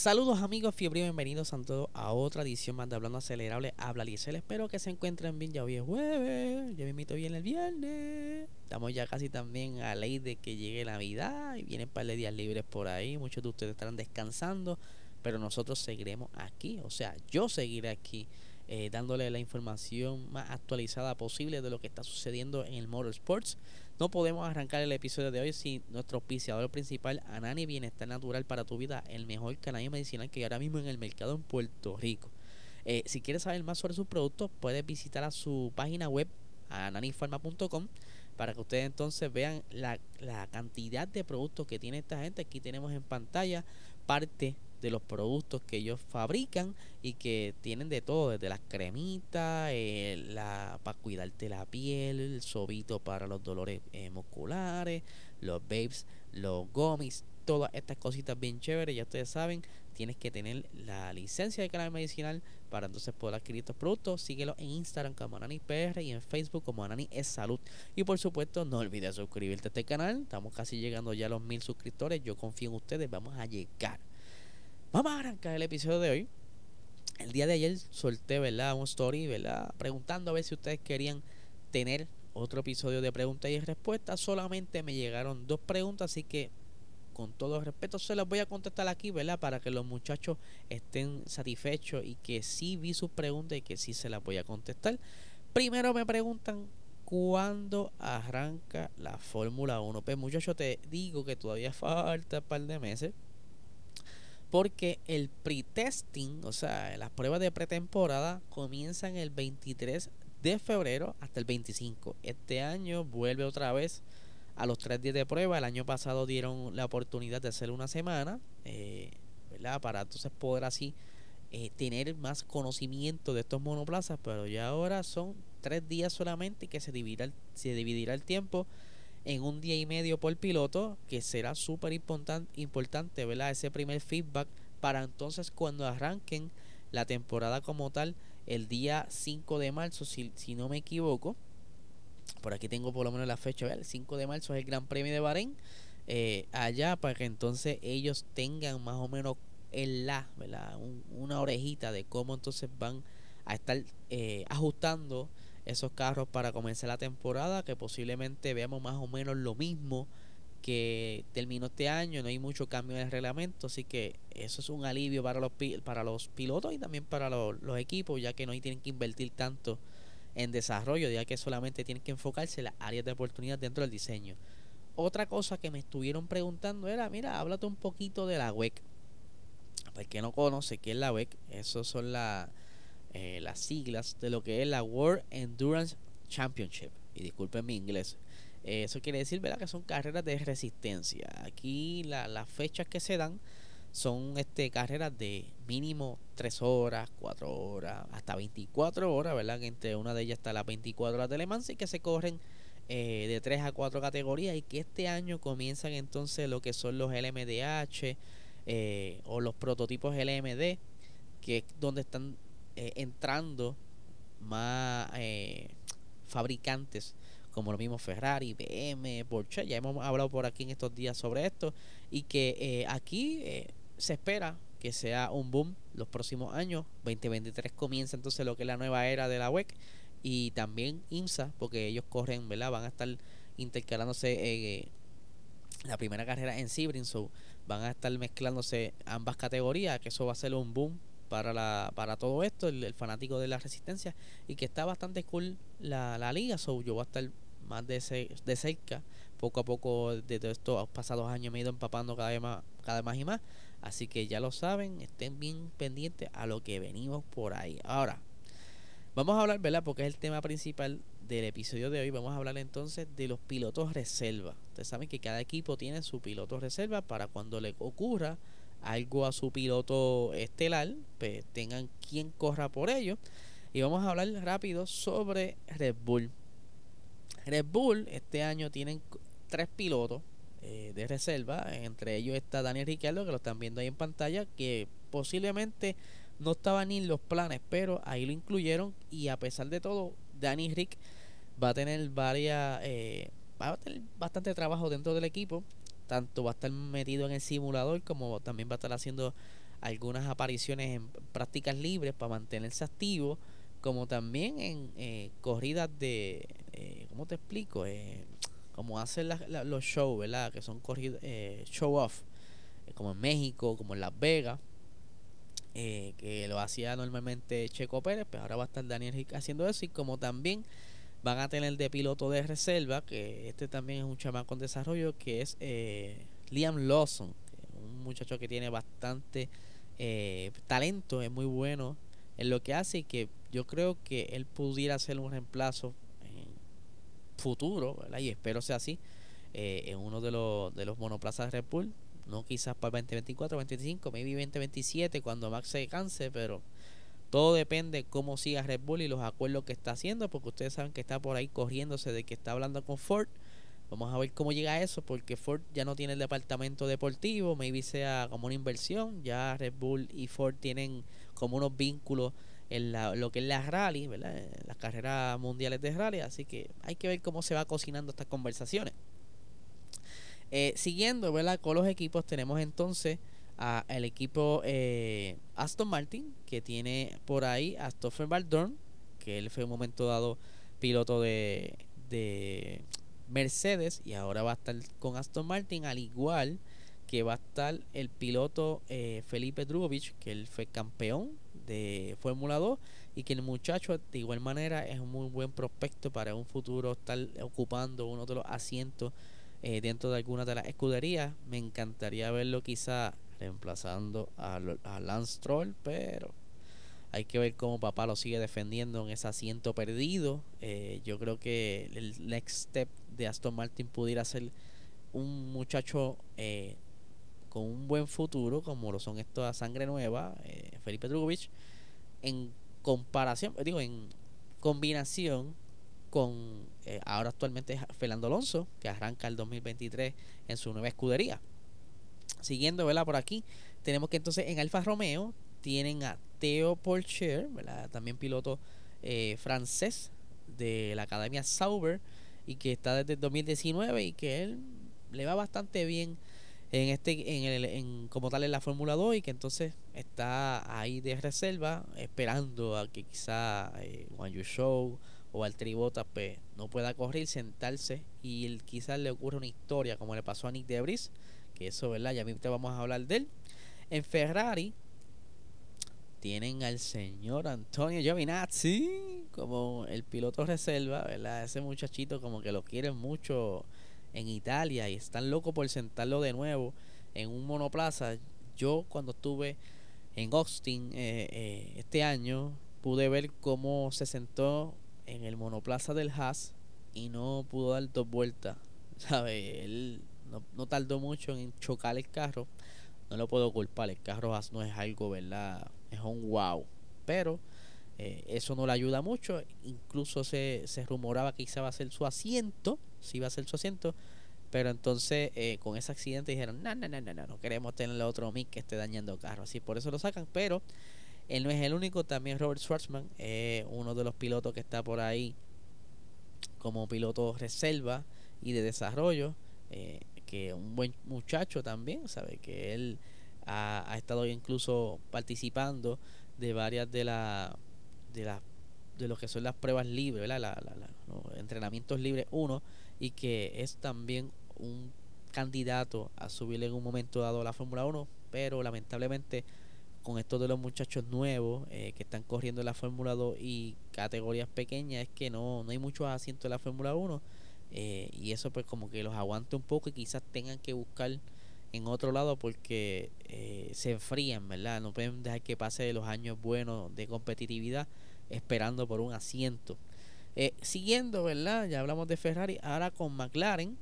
Saludos amigos fiebre, bienvenidos a todos a otra edición más de Hablando Acelerable. Habla Liesel, espero que se encuentren bien. Ya hoy es jueves, ya me invito bien el viernes. Estamos ya casi también a ley de que llegue Navidad y vienen un par de días libres por ahí. Muchos de ustedes estarán descansando, pero nosotros seguiremos aquí. O sea, yo seguiré aquí eh, dándole la información más actualizada posible de lo que está sucediendo en el Motorsports. No podemos arrancar el episodio de hoy sin nuestro auspiciador principal, Anani Bienestar Natural para tu vida, el mejor canal medicinal que hay ahora mismo en el mercado en Puerto Rico. Eh, si quieres saber más sobre sus productos, puedes visitar a su página web, ananifarma.com, para que ustedes entonces vean la, la cantidad de productos que tiene esta gente. Aquí tenemos en pantalla parte de los productos que ellos fabrican y que tienen de todo, desde las cremitas, eh, la, para cuidarte la piel, el sobito para los dolores eh, musculares, los babes, los gummies, todas estas cositas bien chéveres, ya ustedes saben, tienes que tener la licencia de canal medicinal para entonces poder adquirir estos productos. Síguelo en Instagram como AnaniPR y en Facebook como Anani es Salud. Y por supuesto, no olvides suscribirte a este canal. Estamos casi llegando ya a los mil suscriptores. Yo confío en ustedes, vamos a llegar. Vamos a arrancar el episodio de hoy. El día de ayer solté, ¿verdad? Un story, ¿verdad? Preguntando a ver si ustedes querían tener otro episodio de preguntas y respuestas. Solamente me llegaron dos preguntas, así que con todo respeto se las voy a contestar aquí, ¿verdad? Para que los muchachos estén satisfechos y que sí vi sus preguntas y que sí se las voy a contestar. Primero me preguntan cuándo arranca la Fórmula 1. Pues muchachos, te digo que todavía falta un par de meses porque el pre-testing, o sea, las pruebas de pretemporada comienzan el 23 de febrero hasta el 25. Este año vuelve otra vez a los tres días de prueba. El año pasado dieron la oportunidad de hacer una semana, eh, ¿verdad? Para entonces poder así eh, tener más conocimiento de estos monoplazas, pero ya ahora son tres días solamente que se dividirá, se dividirá el tiempo en un día y medio por piloto, que será súper importante, ¿verdad? Ese primer feedback para entonces cuando arranquen la temporada como tal, el día 5 de marzo, si, si no me equivoco, por aquí tengo por lo menos la fecha, el 5 de marzo es el Gran Premio de Bahrein, eh, allá para que entonces ellos tengan más o menos el la, ¿verdad? una orejita de cómo entonces van a estar eh, ajustando esos carros para comenzar la temporada, que posiblemente veamos más o menos lo mismo que terminó este año, no hay mucho cambio en el reglamento, así que eso es un alivio para los, para los pilotos y también para los, equipos, ya que no tienen que invertir tanto en desarrollo, ya que solamente tienen que enfocarse en las áreas de oportunidad dentro del diseño. Otra cosa que me estuvieron preguntando era, mira, háblate un poquito de la WEC. Para el que no conoce qué es la WEC, eso son la, eh, las siglas de lo que es la World Endurance Championship. Y disculpen mi inglés. Eh, eso quiere decir ¿verdad? que son carreras de resistencia. Aquí las fechas que se dan son este, carreras de mínimo 3 horas, 4 horas, hasta 24 horas, ¿verdad? Entre una de ellas está las 24 horas de Le Mans y que se corren eh, de 3 a 4 categorías y que este año comienzan entonces lo que son los LMDH o los prototipos LMD, que es donde están eh, entrando más eh, fabricantes como lo mismo Ferrari, BM, Porsche, ya hemos hablado por aquí en estos días sobre esto y que eh, aquí se espera que sea un boom los próximos años, 2023 comienza entonces lo que es la nueva era de la WEC y también IMSA, porque ellos corren, ¿verdad? Van a estar intercalándose la primera carrera en Sebring, so van a estar mezclándose ambas categorías, que eso va a ser un boom para, la, para todo esto, el, fanático de la resistencia, y que está bastante cool la, la liga, so yo voy a estar más de, de cerca, poco a poco, desde estos pasados años me he ido empapando cada vez más, cada vez más y más, así que ya lo saben, estén bien pendientes a lo que venimos por ahí. Ahora, vamos a hablar, ¿verdad? Porque es el tema principal del episodio de hoy, vamos a hablar entonces de los pilotos reserva. Ustedes saben que cada equipo tiene su piloto reserva para cuando le ocurra algo a su piloto estelar, pues tengan quien corra por ello. Y vamos a hablar rápido sobre Red Bull. Red Bull este año tienen tres pilotos eh, de reserva. Entre ellos está Daniel Ricciardo, que lo están viendo ahí en pantalla, que posiblemente no estaba ni en los planes, pero ahí lo incluyeron. Y a pesar de todo, Danny Rick va a tener varias. Eh, va a tener bastante trabajo dentro del equipo. Tanto va a estar metido en el simulador, como también va a estar haciendo algunas apariciones en prácticas libres para mantenerse activo, como también en eh, corridas de. Eh, ¿Cómo te explico? Eh, como hacen los shows, ¿verdad? Que son corridas, eh, show off, eh, como en México, como en Las Vegas, eh, que lo hacía normalmente Checo Pérez, pero ahora va a estar Daniel Rick haciendo eso, y como también van a tener de piloto de reserva, que este también es un chamán con desarrollo, que es Liam Lawson, un muchacho que tiene bastante talento, es muy bueno en lo que hace y que yo creo que él pudiera ser un reemplazo futuro, y espero sea así, eh, en uno de los, de los monoplazas de Red Bull, no quizás para el 2024, 2025, maybe 2027 cuando Max se canse, pero todo depende cómo siga Red Bull y los acuerdos que está haciendo, porque ustedes saben que está por ahí corriéndose de que está hablando con Ford. Vamos a ver cómo llega a eso, porque Ford ya no tiene el departamento deportivo, maybe sea como una inversión. Ya Red Bull y Ford tienen como unos vínculos en lo que es la rally, ¿verdad? las carreras mundiales de rally, así que hay que ver cómo se va cocinando estas conversaciones. Eh, siguiendo ¿verdad? con los equipos, tenemos entonces a el equipo eh, Aston Martin, que tiene por ahí a Stoffel Baldorn, que él fue un momento dado piloto de, de Mercedes y ahora va a estar con Aston Martin, al igual que va a estar el piloto eh, Felipe Drugovich, que él fue campeón de Fórmula 2 y que el muchacho de igual manera es un muy buen prospecto para un futuro estar ocupando uno de los asientos eh, dentro de alguna de las escuderías. Me encantaría verlo quizá reemplazando a, a Lance Troll, pero hay que ver cómo papá lo sigue defendiendo en ese asiento perdido. Eh, yo creo que el next step de Aston Martin pudiera ser un muchacho eh, con un buen futuro, como lo son estos a sangre nueva, eh, Felipe Drugovich, en comparación, digo, en combinación con eh, ahora actualmente Fernando Alonso, que arranca el 2023 en su nueva escudería. Siguiendo, ¿verdad? Por aquí, tenemos que entonces en Alfa Romeo tienen a Theo Porcher, ¿verdad? También piloto eh, francés de la Academia Sauber y que está desde el 2019 y que él le va bastante bien en este en el en, como tal en la Fórmula 2 y que entonces está ahí de reserva esperando a que quizá eh, Juan Yu Show o al Tribota pues, no pueda correr, sentarse y quizás le ocurre una historia como le pasó a Nick Debris, eso, ¿verdad? Ya mismo vamos a hablar de él. En Ferrari tienen al señor Antonio Giovinazzi como el piloto reserva, ¿verdad? Ese muchachito como que lo quieren mucho en Italia y están locos por sentarlo de nuevo en un monoplaza. Yo cuando estuve en Austin eh, eh, este año pude ver cómo se sentó en el monoplaza del Haas y no pudo dar dos vueltas. ¿Sabe? Él no, no, tardó mucho en chocar el carro. No lo puedo culpar. El carro no es algo, ¿verdad? Es un wow. Pero eh, eso no le ayuda mucho. Incluso se, se rumoraba que quizá va a ser su asiento. Si va a ser su asiento. Pero entonces eh, con ese accidente dijeron, no, no, no, no, no, queremos tener otro mic que esté dañando carros. Así por eso lo sacan. Pero él no es el único. También Robert Schwartzman es uno de los pilotos que está por ahí como piloto reserva y de desarrollo. Eh, que un buen muchacho también, sabe que él ha, ha estado incluso participando de varias de las de, la, de lo que son las pruebas libres, los entrenamientos libres uno y que es también un candidato a subir en un momento dado a la Fórmula 1, pero lamentablemente con esto de los muchachos nuevos eh, que están corriendo en la Fórmula 2 y categorías pequeñas es que no, no hay muchos asientos en la Fórmula 1 eh, y eso pues como que los aguante un poco y quizás tengan que buscar en otro lado porque eh, se enfrían, ¿verdad? No pueden dejar que pase los años buenos de competitividad esperando por un asiento. Eh, siguiendo, ¿verdad? Ya hablamos de Ferrari, ahora con McLaren.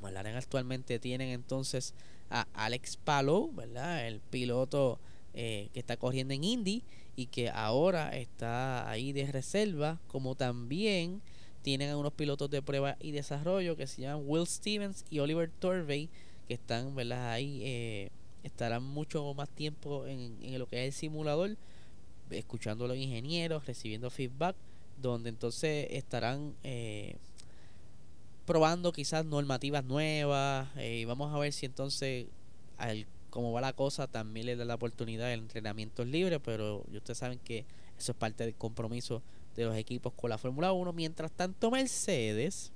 McLaren actualmente tienen entonces a Alex Palou, ¿verdad? El piloto eh, que está corriendo en Indy y que ahora está ahí de reserva, como también tienen a unos pilotos de prueba y desarrollo que se llaman Will Stevens y Oliver Torvey, que están, ¿verdad? Ahí eh, estarán mucho más tiempo en, en lo que es el simulador, escuchando a los ingenieros, recibiendo feedback, donde entonces estarán eh, probando quizás normativas nuevas eh, y vamos a ver si entonces al como va la cosa también le da la oportunidad de entrenamiento libre pero ustedes saben que eso es parte del compromiso de los equipos con la Fórmula 1 mientras tanto Mercedes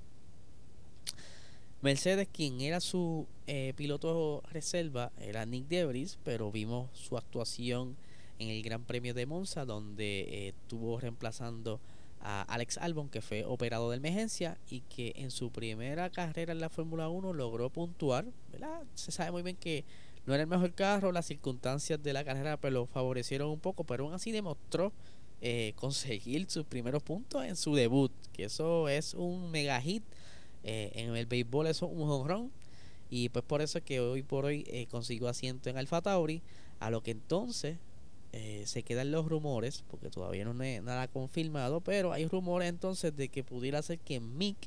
Mercedes quien era su eh, piloto reserva era Nick Debris pero vimos su actuación en el Gran Premio de Monza donde eh, estuvo reemplazando a Alex Albon, que fue operado de emergencia y que en su primera carrera en la Fórmula 1 logró puntuar. ¿verdad? Se sabe muy bien que no era el mejor carro, las circunstancias de la carrera pero lo favorecieron un poco, pero aún así demostró eh, conseguir sus primeros puntos en su debut, que eso es un mega hit. Eh, en el béisbol eso es un honrón. Y pues por eso es que hoy por hoy eh, consiguió asiento en Alfa Tauri, a lo que entonces eh, se quedan los rumores, porque todavía no hay nada confirmado, pero hay rumores entonces de que pudiera ser que Mick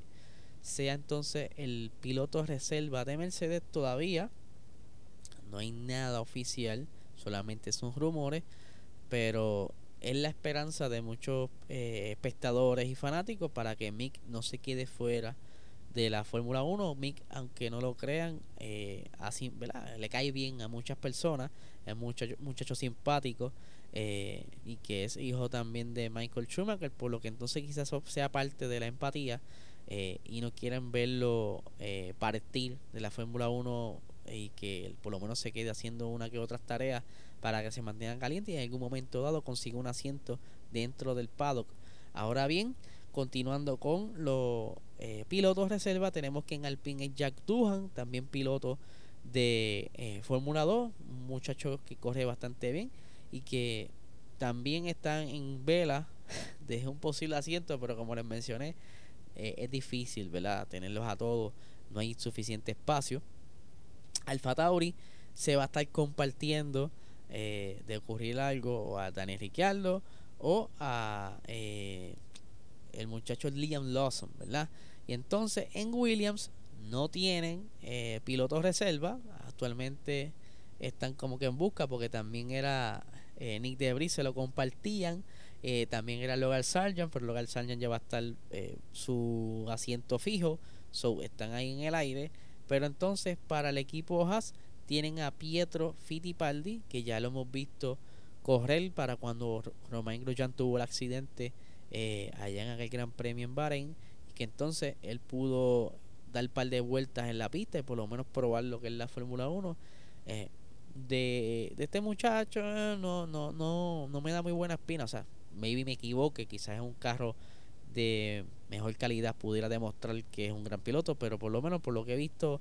sea entonces el piloto reserva de Mercedes todavía. No hay nada oficial, solamente son rumores, pero es la esperanza de muchos eh, espectadores y fanáticos para que Mick no se quede fuera de la Fórmula 1. Mick, aunque no lo crean, eh, así, le cae bien a muchas personas es muchacho, muchacho simpático eh, y que es hijo también de Michael Schumacher, por lo que entonces quizás sea parte de la empatía eh, y no quieren verlo eh, partir de la Fórmula 1 y que por lo menos se quede haciendo una que otras tareas para que se mantengan calientes y en algún momento dado consiga un asiento dentro del paddock. Ahora bien, continuando con los pilotos reserva, tenemos que en Alpine es Jack Duhan, también piloto de eh, Fórmula 2, un muchacho que corre bastante bien y que también están en vela de un posible asiento, pero como les mencioné, eh, es difícil, ¿verdad? Tenerlos a todos, no hay suficiente espacio. Alfa Tauri se va a estar compartiendo eh, de ocurrir algo a Daniel Ricciardo o a el muchacho Liam Lawson, ¿verdad? Y entonces en Williams no tienen eh, pilotos reserva. Actualmente están como que en busca porque también era eh, Nick Debris, se lo compartían. Eh, también era Logan Sargent, pero Logan Sargent ya va a estar eh, su asiento fijo. So, están ahí en el aire. Pero entonces para el equipo Haas tienen a Pietro Fittipaldi, que ya lo hemos visto correr para cuando Romain Grosjean tuvo el accidente allá en aquel Gran Premio en Bahrein. Y que entonces él pudo dar un par de vueltas en la pista y por lo menos probar lo que es la Fórmula 1. Eh, de, de, este muchacho eh, no, no, no, no me da muy buena espina. O sea, maybe me equivoque, quizás es un carro de mejor calidad, pudiera demostrar que es un gran piloto, pero por lo menos por lo que he visto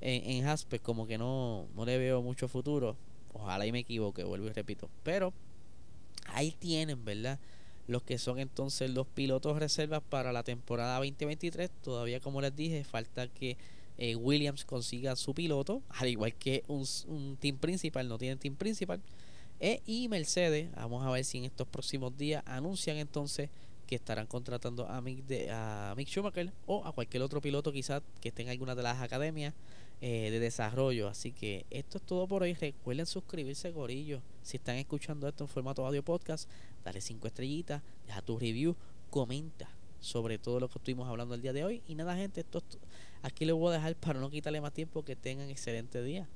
en, en como que no, no le veo mucho futuro. Ojalá y me equivoque, vuelvo y repito. Pero ahí tienen, ¿verdad? los que son entonces los pilotos reservas para la temporada 2023. Todavía, como les dije, falta que eh, Williams consiga su piloto, al igual que un, team principal, no tienen team principal. E, y Mercedes, vamos a ver si en estos próximos días anuncian entonces que estarán contratando a Mick, de, a Mick Schumacher o a cualquier otro piloto quizás que esté en alguna de las academias eh, de desarrollo. Así que esto es todo por hoy. Recuerden suscribirse, Gorillo. Si están escuchando esto en formato audio podcast, dale cinco estrellitas, deja tu review, comenta sobre todo lo que estuvimos hablando el día de hoy. Y nada, gente, esto, aquí lo voy a dejar para no quitarle más tiempo. Que tengan excelente día.